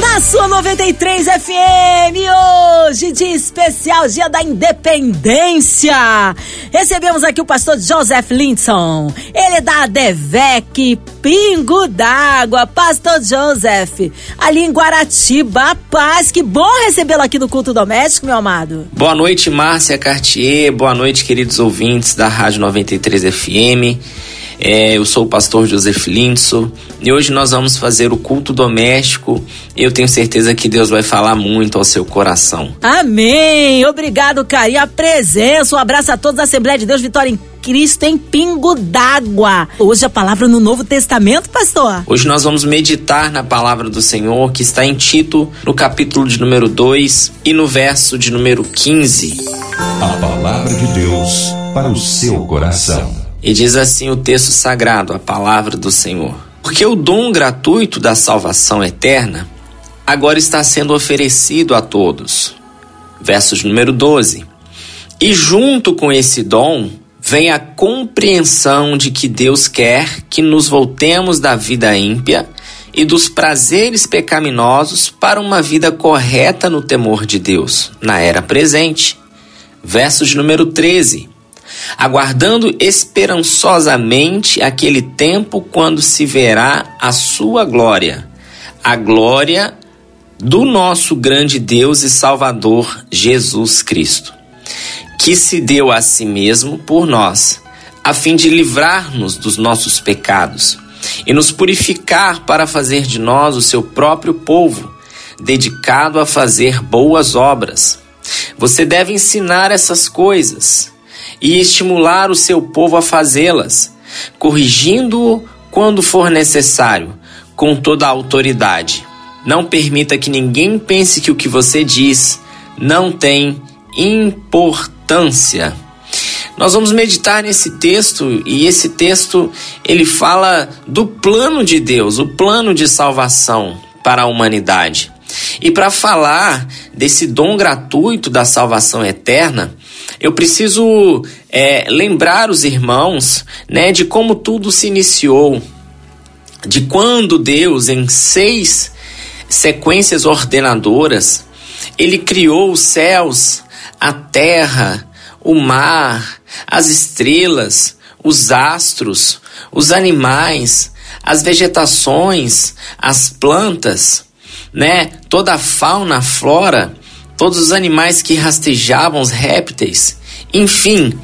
Na sua 93 FM, hoje, dia especial, dia da independência. Recebemos aqui o pastor Joseph Lindson. Ele é da Devec, Pingo d'Água. Pastor Joseph, ali em Guaratiba, paz. Que bom recebê-lo aqui no culto doméstico, meu amado. Boa noite, Márcia Cartier. Boa noite, queridos ouvintes da Rádio 93 FM. É, eu sou o pastor Joseph Lindson e hoje nós vamos fazer o culto doméstico. Eu tenho certeza que Deus vai falar muito ao seu coração. Amém! Obrigado, carinho, a presença. Um abraço a todos da Assembleia de Deus Vitória em Cristo em Pingo d'Água. Hoje a palavra no Novo Testamento, pastor. Hoje nós vamos meditar na palavra do Senhor que está em Tito, no capítulo de número 2 e no verso de número 15. A palavra de Deus para o seu coração. E diz assim o texto sagrado, a palavra do Senhor. Porque o dom gratuito da salvação eterna agora está sendo oferecido a todos. Versos número 12. E junto com esse dom vem a compreensão de que Deus quer que nos voltemos da vida ímpia e dos prazeres pecaminosos para uma vida correta no temor de Deus, na era presente. Versos número 13 aguardando esperançosamente aquele tempo quando se verá a sua glória, a glória do nosso grande Deus e Salvador Jesus Cristo, que se deu a si mesmo por nós, a fim de livrar-nos dos nossos pecados e nos purificar para fazer de nós o seu próprio povo, dedicado a fazer boas obras. Você deve ensinar essas coisas e estimular o seu povo a fazê-las, corrigindo-o quando for necessário, com toda a autoridade. Não permita que ninguém pense que o que você diz não tem importância. Nós vamos meditar nesse texto e esse texto ele fala do plano de Deus, o plano de salvação para a humanidade. E para falar desse dom gratuito da salvação eterna, eu preciso é, lembrar os irmãos né, de como tudo se iniciou, de quando Deus, em seis sequências ordenadoras, ele criou os céus, a terra, o mar, as estrelas, os astros, os animais, as vegetações, as plantas, né? Toda a fauna, a flora, todos os animais que rastejavam, os répteis, enfim,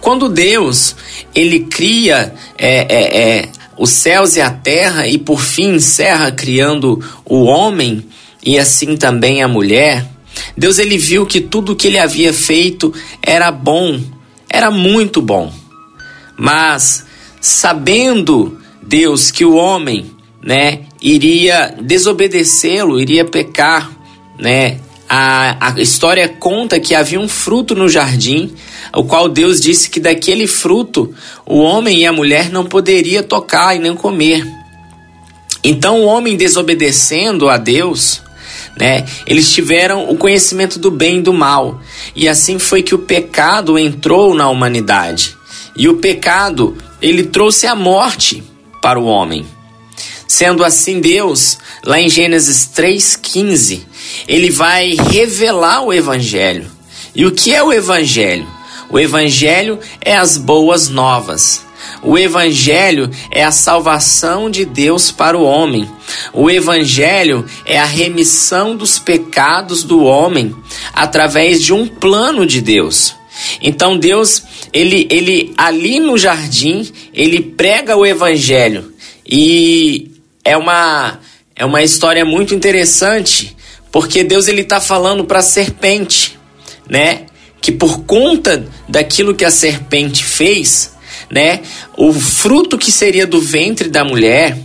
quando Deus ele cria é, é, é, os céus e a terra e por fim encerra criando o homem e assim também a mulher, Deus ele viu que tudo que ele havia feito era bom, era muito bom. Mas sabendo Deus que o homem, né, iria desobedecê-lo, iria pecar, né? A, a história conta que havia um fruto no jardim, o qual Deus disse que daquele fruto o homem e a mulher não poderia tocar e nem comer. Então o homem desobedecendo a Deus, né, eles tiveram o conhecimento do bem e do mal. E assim foi que o pecado entrou na humanidade. E o pecado, ele trouxe a morte para o homem. Sendo assim, Deus, lá em Gênesis 3,15, ele vai revelar o Evangelho. E o que é o Evangelho? O Evangelho é as boas novas. O Evangelho é a salvação de Deus para o homem. O Evangelho é a remissão dos pecados do homem através de um plano de Deus. Então Deus, ele, ele ali no jardim, ele prega o Evangelho e é uma, é uma história muito interessante, porque Deus ele está falando para a serpente, né? Que por conta daquilo que a serpente fez, né? O fruto que seria do ventre da mulher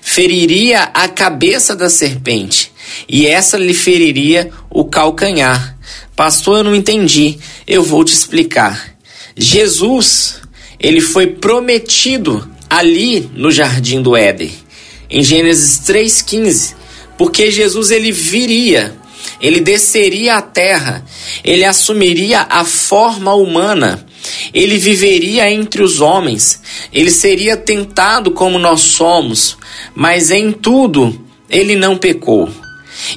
feriria a cabeça da serpente e essa lhe feriria o calcanhar. Pastor, eu não entendi. Eu vou te explicar. Jesus, ele foi prometido ali no jardim do Éden em Gênesis 3:15, porque Jesus ele viria ele desceria à terra, ele assumiria a forma humana, ele viveria entre os homens, ele seria tentado como nós somos, mas em tudo ele não pecou.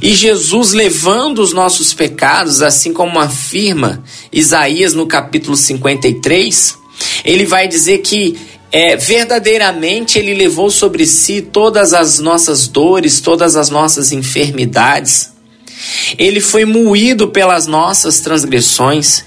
E Jesus, levando os nossos pecados, assim como afirma Isaías no capítulo 53, ele vai dizer que é, verdadeiramente ele levou sobre si todas as nossas dores, todas as nossas enfermidades. Ele foi moído pelas nossas transgressões.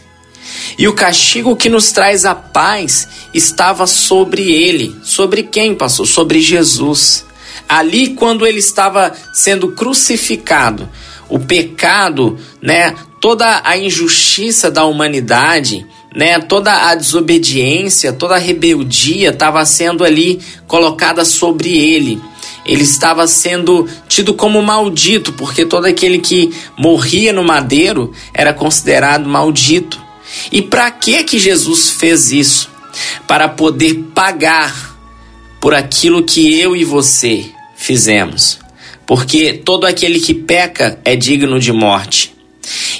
E o castigo que nos traz a paz estava sobre ele. Sobre quem, pastor? Sobre Jesus. Ali, quando ele estava sendo crucificado, o pecado, né, toda a injustiça da humanidade, né, toda a desobediência, toda a rebeldia estava sendo ali colocada sobre ele. Ele estava sendo tido como maldito, porque todo aquele que morria no madeiro era considerado maldito. E para que que Jesus fez isso? Para poder pagar por aquilo que eu e você fizemos. Porque todo aquele que peca é digno de morte.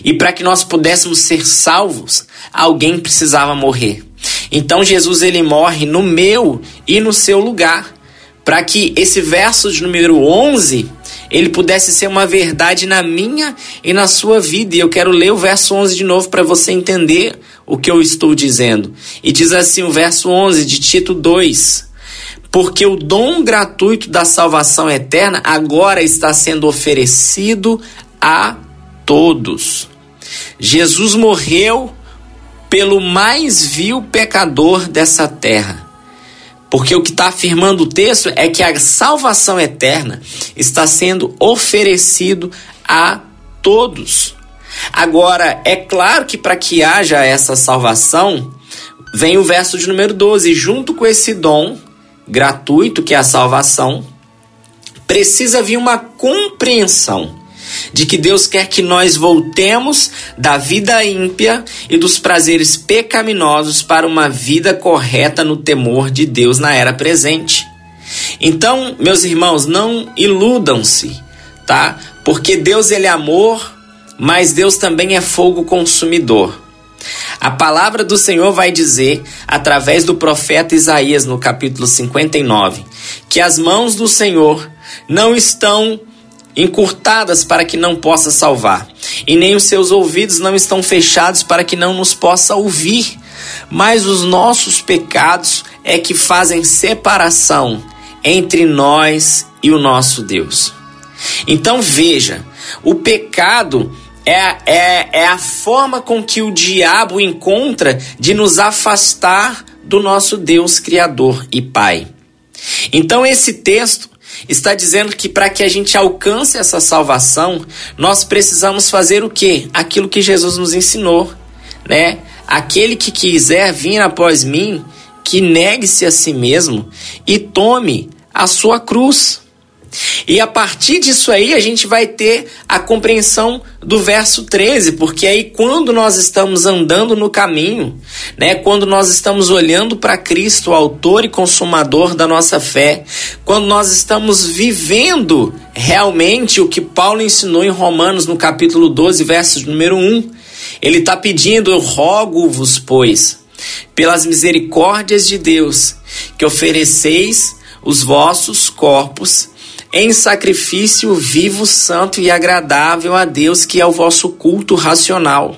E para que nós pudéssemos ser salvos, alguém precisava morrer. Então Jesus ele morre no meu e no seu lugar, para que esse verso de número 11 ele pudesse ser uma verdade na minha e na sua vida. E eu quero ler o verso 11 de novo para você entender o que eu estou dizendo. E diz assim o verso 11 de Tito 2: porque o dom gratuito da salvação eterna agora está sendo oferecido a todos. Jesus morreu pelo mais vil pecador dessa terra. Porque o que está afirmando o texto é que a salvação eterna está sendo oferecido a todos. Agora, é claro que para que haja essa salvação, vem o verso de número 12, junto com esse dom, gratuito, que é a salvação, precisa vir uma compreensão de que Deus quer que nós voltemos da vida ímpia e dos prazeres pecaminosos para uma vida correta no temor de Deus na era presente. Então, meus irmãos, não iludam-se, tá? Porque Deus ele é amor, mas Deus também é fogo consumidor. A palavra do Senhor vai dizer, através do profeta Isaías, no capítulo 59, que as mãos do Senhor não estão encurtadas para que não possa salvar, e nem os seus ouvidos não estão fechados para que não nos possa ouvir, mas os nossos pecados é que fazem separação entre nós e o nosso Deus. Então veja, o pecado é, é, é a forma com que o diabo encontra de nos afastar do nosso Deus Criador e Pai. Então, esse texto está dizendo que para que a gente alcance essa salvação, nós precisamos fazer o quê? Aquilo que Jesus nos ensinou, né? Aquele que quiser vir após mim, que negue-se a si mesmo e tome a sua cruz. E a partir disso aí a gente vai ter a compreensão do verso 13, porque aí quando nós estamos andando no caminho, né, quando nós estamos olhando para Cristo, autor e consumador da nossa fé, quando nós estamos vivendo realmente o que Paulo ensinou em Romanos no capítulo 12, verso número 1, ele está pedindo: Eu rogo-vos, pois, pelas misericórdias de Deus, que ofereceis os vossos corpos em sacrifício vivo, santo e agradável a Deus, que é o vosso culto racional.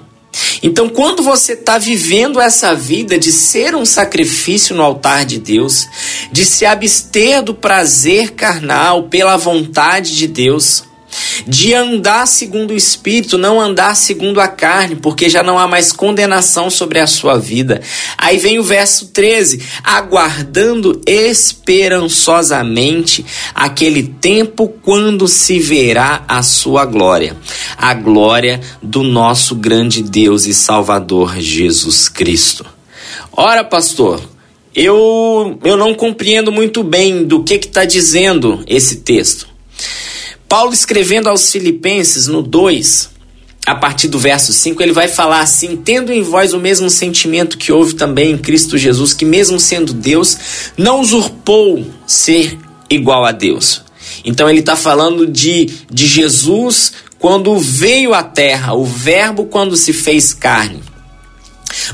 Então, quando você está vivendo essa vida de ser um sacrifício no altar de Deus, de se abster do prazer carnal pela vontade de Deus, de andar segundo o Espírito, não andar segundo a carne, porque já não há mais condenação sobre a sua vida. Aí vem o verso 13: aguardando esperançosamente aquele tempo quando se verá a sua glória, a glória do nosso grande Deus e Salvador Jesus Cristo. Ora, pastor, eu, eu não compreendo muito bem do que está dizendo esse texto. Paulo escrevendo aos Filipenses no 2, a partir do verso 5, ele vai falar assim: tendo em vós o mesmo sentimento que houve também em Cristo Jesus, que mesmo sendo Deus, não usurpou ser igual a Deus. Então ele está falando de, de Jesus quando veio à terra, o Verbo quando se fez carne.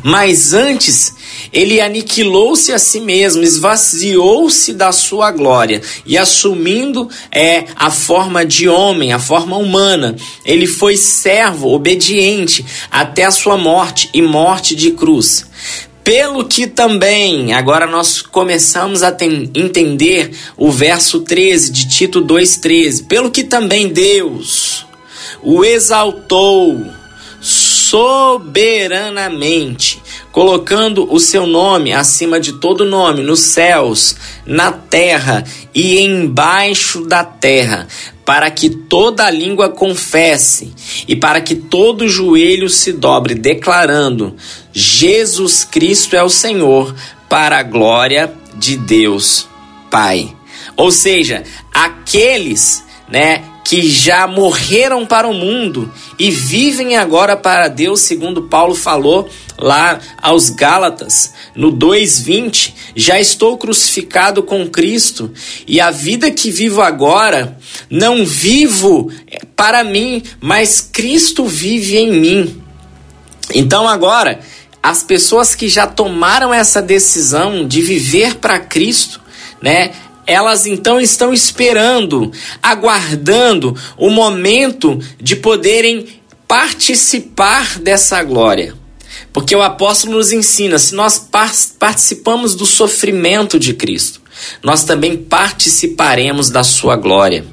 Mas antes, ele aniquilou-se a si mesmo, esvaziou-se da sua glória e assumindo é a forma de homem, a forma humana, ele foi servo obediente até a sua morte e morte de cruz. Pelo que também, agora nós começamos a entender o verso 13 de Tito 2,13. Pelo que também Deus o exaltou soberanamente, colocando o seu nome acima de todo nome, nos céus, na terra e embaixo da terra, para que toda língua confesse e para que todo joelho se dobre, declarando: Jesus Cristo é o Senhor, para a glória de Deus Pai. Ou seja, aqueles, né, que já morreram para o mundo e vivem agora para Deus, segundo Paulo falou lá aos Gálatas, no 2:20, já estou crucificado com Cristo e a vida que vivo agora não vivo para mim, mas Cristo vive em mim. Então agora, as pessoas que já tomaram essa decisão de viver para Cristo, né? Elas então estão esperando, aguardando o momento de poderem participar dessa glória. Porque o apóstolo nos ensina: se nós participamos do sofrimento de Cristo, nós também participaremos da sua glória.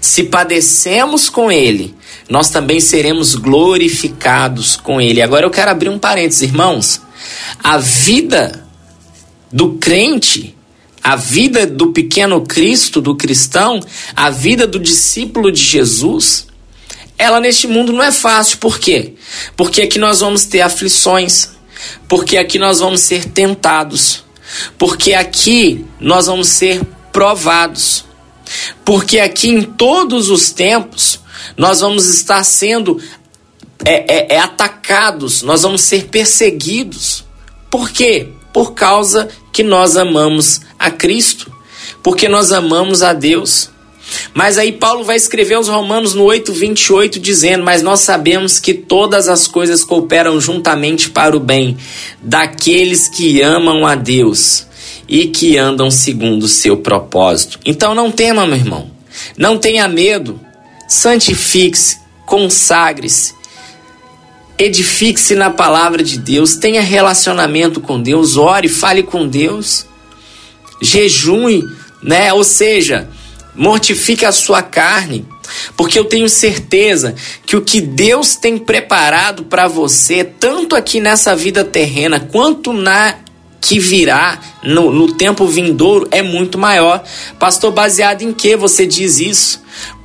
Se padecemos com Ele, nós também seremos glorificados com Ele. Agora eu quero abrir um parênteses, irmãos. A vida do crente a vida do pequeno Cristo, do cristão, a vida do discípulo de Jesus, ela neste mundo não é fácil. Por quê? Porque aqui nós vamos ter aflições, porque aqui nós vamos ser tentados, porque aqui nós vamos ser provados, porque aqui em todos os tempos nós vamos estar sendo é, é, é atacados, nós vamos ser perseguidos. Por quê? Por causa que nós amamos a Cristo, porque nós amamos a Deus. Mas aí Paulo vai escrever aos Romanos no 8:28 dizendo: "Mas nós sabemos que todas as coisas cooperam juntamente para o bem daqueles que amam a Deus e que andam segundo o seu propósito". Então não tema, meu irmão. Não tenha medo. Santifique-se, consagre-se. Edifique-se na palavra de Deus, tenha relacionamento com Deus, ore, fale com Deus jejue, né? Ou seja, mortifique a sua carne, porque eu tenho certeza que o que Deus tem preparado para você, tanto aqui nessa vida terrena quanto na que virá no, no tempo vindouro, é muito maior. Pastor, baseado em que você diz isso?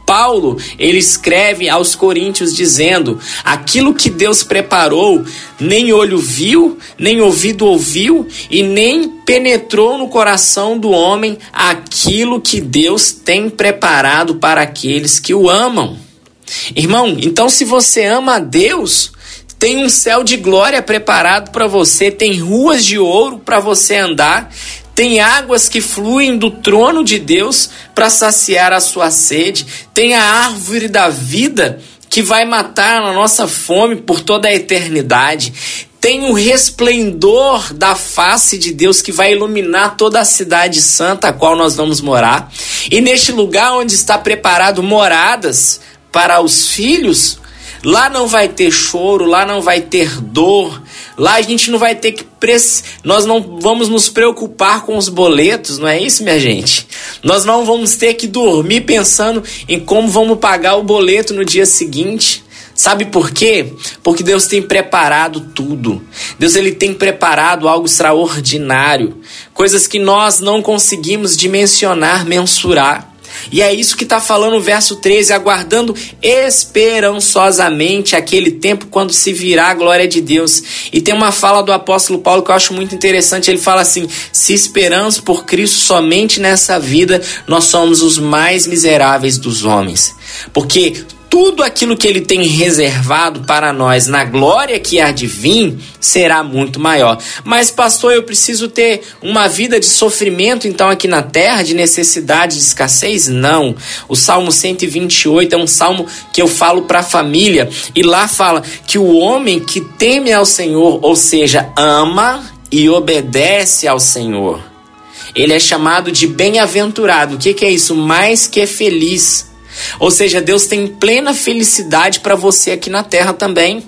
Paulo, ele escreve aos Coríntios dizendo: aquilo que Deus preparou, nem olho viu, nem ouvido ouviu, e nem penetrou no coração do homem aquilo que Deus tem preparado para aqueles que o amam. Irmão, então se você ama a Deus, tem um céu de glória preparado para você, tem ruas de ouro para você andar, tem águas que fluem do trono de Deus para saciar a sua sede, tem a árvore da vida que vai matar a nossa fome por toda a eternidade. Tem o resplendor da face de Deus que vai iluminar toda a cidade santa a qual nós vamos morar. E neste lugar onde está preparado moradas para os filhos, lá não vai ter choro, lá não vai ter dor, Lá a gente não vai ter que. Nós não vamos nos preocupar com os boletos, não é isso, minha gente? Nós não vamos ter que dormir pensando em como vamos pagar o boleto no dia seguinte. Sabe por quê? Porque Deus tem preparado tudo. Deus ele tem preparado algo extraordinário, coisas que nós não conseguimos dimensionar, mensurar. E é isso que está falando o verso 13, aguardando esperançosamente aquele tempo quando se virá a glória de Deus. E tem uma fala do apóstolo Paulo que eu acho muito interessante. Ele fala assim: se esperamos por Cristo somente nessa vida, nós somos os mais miseráveis dos homens. Porque tudo aquilo que ele tem reservado para nós na glória que há de vir será muito maior. Mas, pastor, eu preciso ter uma vida de sofrimento, então, aqui na terra, de necessidade, de escassez? Não. O Salmo 128 é um salmo que eu falo para a família, e lá fala que o homem que teme ao Senhor, ou seja, ama e obedece ao Senhor, ele é chamado de bem-aventurado. O que, que é isso? Mais que feliz. Ou seja, Deus tem plena felicidade para você aqui na terra também.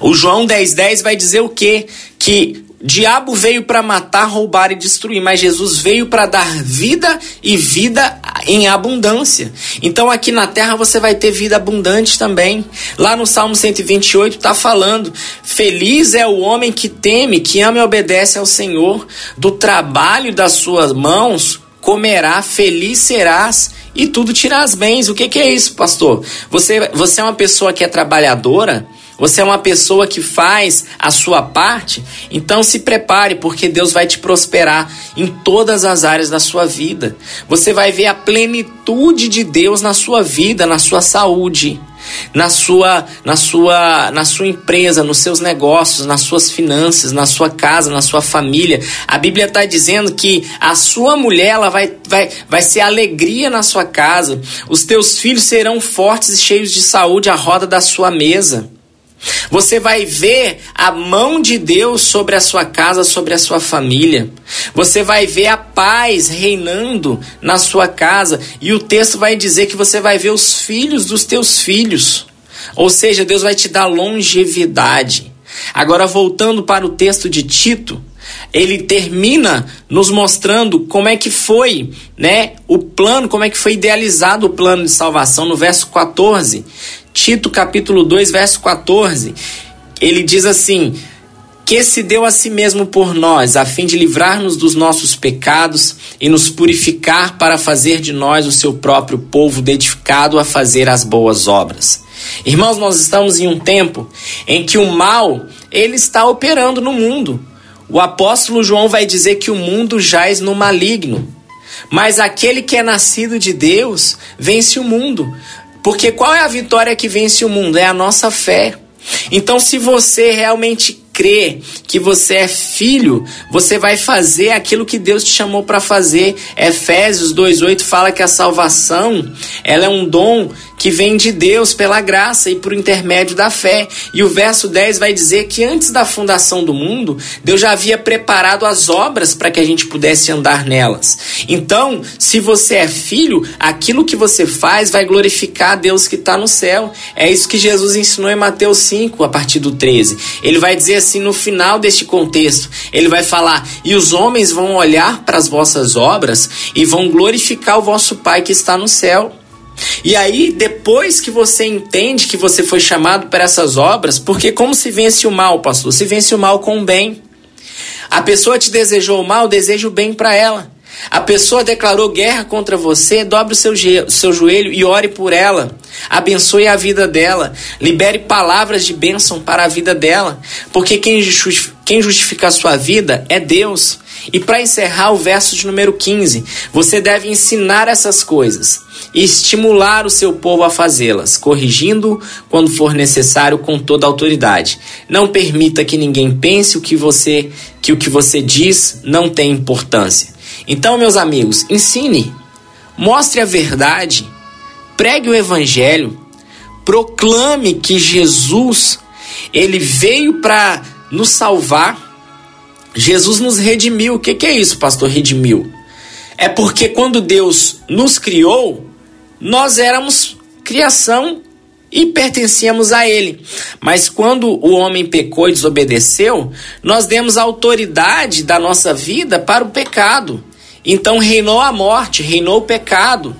O João 10,10 10 vai dizer o quê? Que diabo veio para matar, roubar e destruir, mas Jesus veio para dar vida e vida em abundância. Então aqui na terra você vai ter vida abundante também. Lá no Salmo 128 está falando: Feliz é o homem que teme, que ama e obedece ao Senhor, do trabalho das suas mãos comerá, feliz serás e tudo tirarás bens. O que, que é isso, pastor? Você, você é uma pessoa que é trabalhadora? Você é uma pessoa que faz a sua parte? Então se prepare, porque Deus vai te prosperar em todas as áreas da sua vida. Você vai ver a plenitude de Deus na sua vida, na sua saúde, na sua, na sua, na sua empresa, nos seus negócios, nas suas finanças, na sua casa, na sua família. A Bíblia está dizendo que a sua mulher ela vai, vai, vai ser alegria na sua casa. Os teus filhos serão fortes e cheios de saúde à roda da sua mesa. Você vai ver a mão de Deus sobre a sua casa, sobre a sua família. Você vai ver a paz reinando na sua casa. E o texto vai dizer que você vai ver os filhos dos teus filhos. Ou seja, Deus vai te dar longevidade. Agora, voltando para o texto de Tito, ele termina nos mostrando como é que foi, né, o plano, como é que foi idealizado o plano de salvação no verso 14. Tito capítulo 2, verso 14, ele diz assim: que se deu a si mesmo por nós, a fim de livrar-nos dos nossos pecados e nos purificar para fazer de nós o seu próprio povo dedicado a fazer as boas obras. Irmãos, nós estamos em um tempo em que o mal ele está operando no mundo. O apóstolo João vai dizer que o mundo jaz no maligno. Mas aquele que é nascido de Deus vence o mundo. Porque qual é a vitória que vence o mundo? É a nossa fé. Então, se você realmente crê que você é filho, você vai fazer aquilo que Deus te chamou para fazer. Efésios 2:8 fala que a salvação, ela é um dom que vem de Deus pela graça e por intermédio da fé. E o verso 10 vai dizer que antes da fundação do mundo, Deus já havia preparado as obras para que a gente pudesse andar nelas. Então, se você é filho, aquilo que você faz vai glorificar a Deus que está no céu. É isso que Jesus ensinou em Mateus 5, a partir do 13. Ele vai dizer assim no final deste contexto: ele vai falar, e os homens vão olhar para as vossas obras e vão glorificar o vosso Pai que está no céu. E aí, depois que você entende que você foi chamado para essas obras, porque como se vence o mal, pastor? Se vence o mal com o bem. A pessoa te desejou o mal, deseja o bem para ela. A pessoa declarou guerra contra você, dobre o seu, seu joelho e ore por ela. Abençoe a vida dela. Libere palavras de bênção para a vida dela. Porque quem quem justifica a sua vida é Deus. E para encerrar o verso de número 15, você deve ensinar essas coisas e estimular o seu povo a fazê-las, corrigindo quando for necessário com toda autoridade. Não permita que ninguém pense o que você que o que você diz não tem importância. Então, meus amigos, ensine, mostre a verdade, pregue o evangelho, proclame que Jesus ele veio para nos salvar. Jesus nos redimiu. O que, que é isso, pastor? Redimiu. É porque quando Deus nos criou, nós éramos criação e pertencíamos a Ele. Mas quando o homem pecou e desobedeceu, nós demos autoridade da nossa vida para o pecado. Então reinou a morte, reinou o pecado.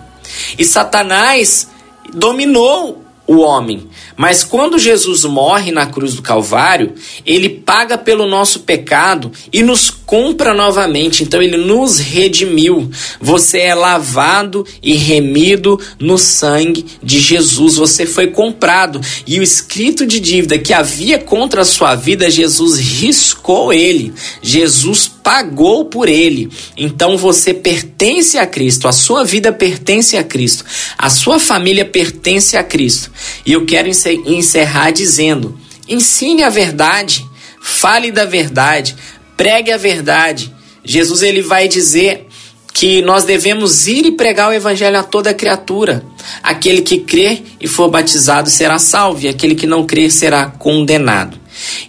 E Satanás dominou o homem. Mas quando Jesus morre na cruz do Calvário, ele paga pelo nosso pecado e nos compra novamente. Então ele nos redimiu. Você é lavado e remido no sangue de Jesus. Você foi comprado. E o escrito de dívida que havia contra a sua vida, Jesus riscou ele. Jesus pagou por ele. Então você pertence a Cristo, a sua vida pertence a Cristo, a sua família pertence a Cristo. E eu quero encerrar dizendo: ensine a verdade, fale da verdade, pregue a verdade. Jesus ele vai dizer que nós devemos ir e pregar o evangelho a toda criatura. Aquele que crer e for batizado será salvo, e aquele que não crer será condenado.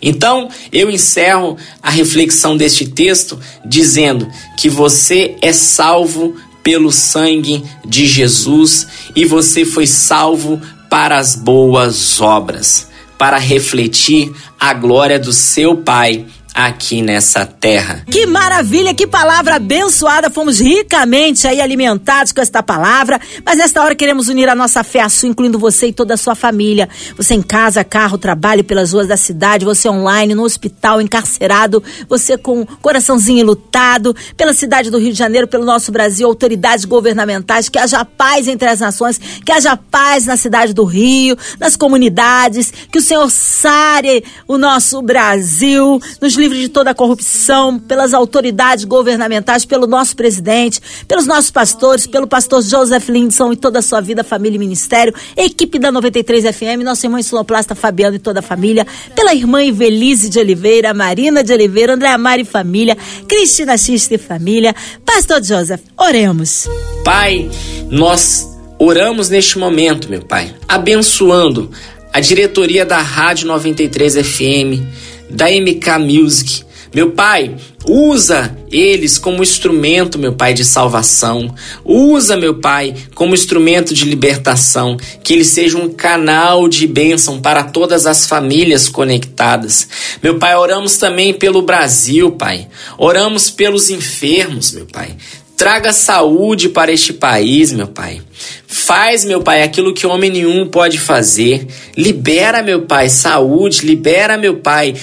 Então, eu encerro a reflexão deste texto dizendo que você é salvo pelo sangue de Jesus e você foi salvo para as boas obras, para refletir a glória do seu Pai aqui nessa terra. Que maravilha, que palavra abençoada. Fomos ricamente aí alimentados com esta palavra. Mas nesta hora queremos unir a nossa fé a sua, incluindo você e toda a sua família. Você em casa, carro, trabalho pelas ruas da cidade, você online, no hospital, encarcerado, você com coraçãozinho lutado, pela cidade do Rio de Janeiro, pelo nosso Brasil, autoridades governamentais, que haja paz entre as nações, que haja paz na cidade do Rio, nas comunidades, que o Senhor sare o nosso Brasil, nos livre de toda a corrupção, pelas autoridades governamentais, pelo nosso presidente, pelos nossos pastores, pelo pastor Joseph Lindson e toda a sua vida, família e ministério, equipe da 93 FM, nossa irmã Insuloplasta Fabiano e toda a família, pela irmã Ivelise de Oliveira, Marina de Oliveira, André Amari Família, Cristina Xista e Família, Pastor Joseph, oremos. Pai, nós oramos neste momento, meu Pai, abençoando a diretoria da Rádio 93 FM da MK Music. Meu Pai, usa eles como instrumento, meu Pai, de salvação. Usa, meu Pai, como instrumento de libertação. Que eles sejam um canal de bênção para todas as famílias conectadas. Meu Pai, oramos também pelo Brasil, Pai. Oramos pelos enfermos, meu Pai. Traga saúde para este país, meu Pai. Faz, meu Pai, aquilo que homem nenhum pode fazer. Libera, meu Pai, saúde. Libera, meu Pai,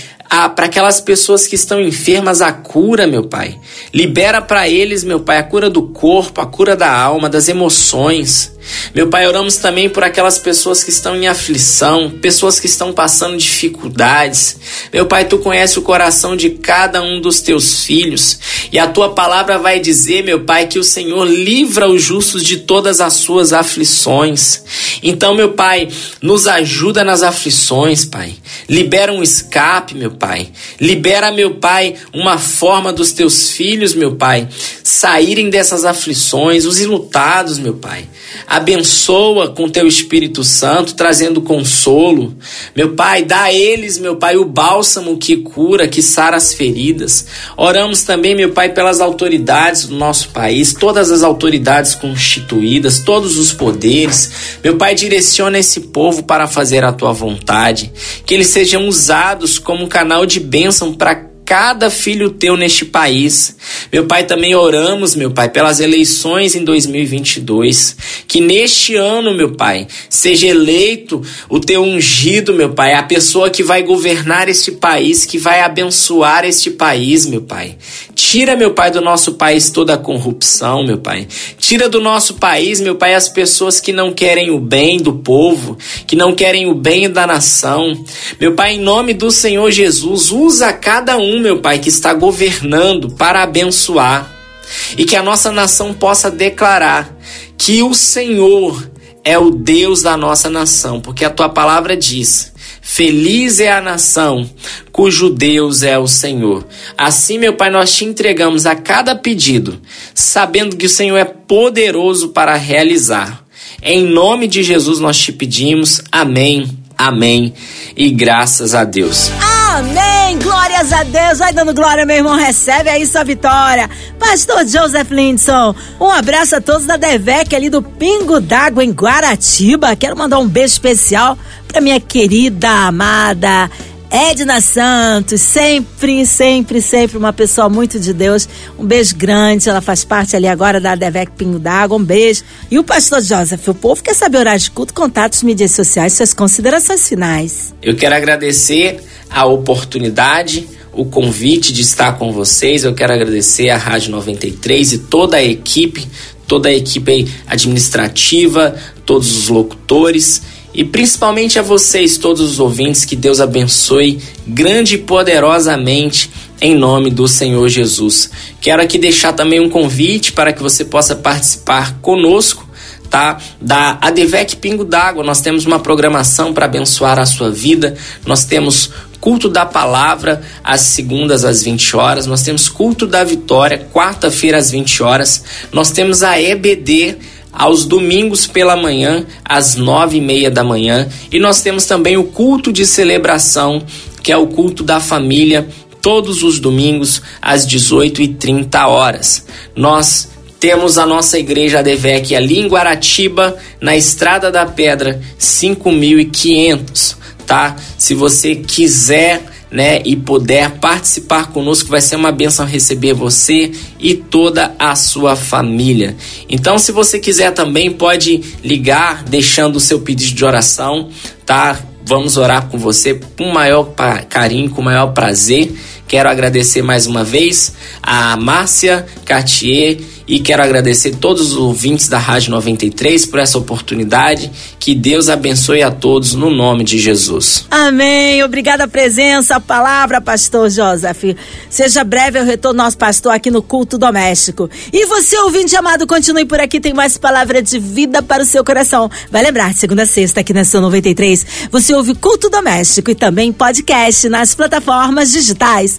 para aquelas pessoas que estão enfermas a cura, meu Pai. Libera para eles, meu Pai, a cura do corpo, a cura da alma, das emoções. Meu Pai, oramos também por aquelas pessoas que estão em aflição, pessoas que estão passando dificuldades. Meu Pai, tu conhece o coração de cada um dos teus filhos, e a tua palavra vai dizer, meu Pai, que o Senhor livra os justos de todas as suas aflições. Então, meu Pai, nos ajuda nas aflições, Pai. Libera um escape, meu Pai. Libera, meu Pai, uma forma dos teus filhos, meu Pai, saírem dessas aflições, os ilutados, meu Pai. Abençoa com teu Espírito Santo, trazendo consolo. Meu Pai, dá a eles, meu Pai, o bálsamo que cura, que sara as feridas. Oramos também, meu Pai, pelas autoridades do nosso país, todas as autoridades constituídas, todos os poderes. Meu Pai, direciona esse povo para fazer a tua vontade. Que eles sejam usados como canal de bênção para cada filho teu neste país. Meu Pai, também oramos, meu Pai, pelas eleições em 2022. Que neste ano, meu Pai, seja eleito o teu ungido, meu Pai, a pessoa que vai governar este país, que vai abençoar este país, meu Pai. Tira, meu Pai, do nosso país toda a corrupção, meu Pai. Tira do nosso país, meu Pai, as pessoas que não querem o bem do povo, que não querem o bem da nação. Meu Pai, em nome do Senhor Jesus, usa cada um meu Pai, que está governando para abençoar e que a nossa nação possa declarar que o Senhor é o Deus da nossa nação, porque a tua palavra diz: Feliz é a nação cujo Deus é o Senhor. Assim, meu Pai, nós te entregamos a cada pedido, sabendo que o Senhor é poderoso para realizar. Em nome de Jesus nós te pedimos. Amém. Amém. E graças a Deus. Amém! Glórias a Deus! Vai dando glória, meu irmão. Recebe aí sua vitória. Pastor Joseph Lindson, um abraço a todos da Devec ali do Pingo d'Água em Guaratiba. Quero mandar um beijo especial pra minha querida, amada Edna Santos, sempre, sempre, sempre uma pessoa muito de Deus. Um beijo grande, ela faz parte ali agora da Devec Pingo d'Água, um beijo. E o pastor Joseph, o povo quer saber horário de culto, contatos, mídias sociais, suas considerações finais. Eu quero agradecer a oportunidade, o convite de estar com vocês. Eu quero agradecer à Rádio 93 e toda a equipe, toda a equipe administrativa, todos os locutores e principalmente a vocês, todos os ouvintes, que Deus abençoe grande e poderosamente em nome do Senhor Jesus. Quero aqui deixar também um convite para que você possa participar conosco tá? Da Advec Pingo d'Água, nós temos uma programação para abençoar a sua vida. Nós temos culto da palavra às segundas às 20 horas, nós temos culto da vitória quarta-feira às 20 horas. Nós temos a EBD aos domingos pela manhã, às nove e meia da manhã. E nós temos também o culto de celebração, que é o culto da família, todos os domingos às 18h30 horas. Nós temos a nossa igreja Adevec ali em Guaratiba, na Estrada da Pedra, 5500, tá? Se você quiser né, e puder participar conosco, vai ser uma benção receber você e toda a sua família. Então, se você quiser também, pode ligar deixando o seu pedido de oração, tá? Vamos orar com você com maior carinho, com maior prazer. Quero agradecer mais uma vez a Márcia Cartier e quero agradecer todos os ouvintes da Rádio 93 por essa oportunidade. Que Deus abençoe a todos no nome de Jesus. Amém. Obrigada a presença, a palavra, pastor Joseph. Seja breve o retorno nosso pastor aqui no culto doméstico. E você, ouvinte amado, continue por aqui, tem mais palavra de vida para o seu coração. Vai lembrar, segunda a sexta aqui na São 93, você ouve culto doméstico e também podcast nas plataformas digitais.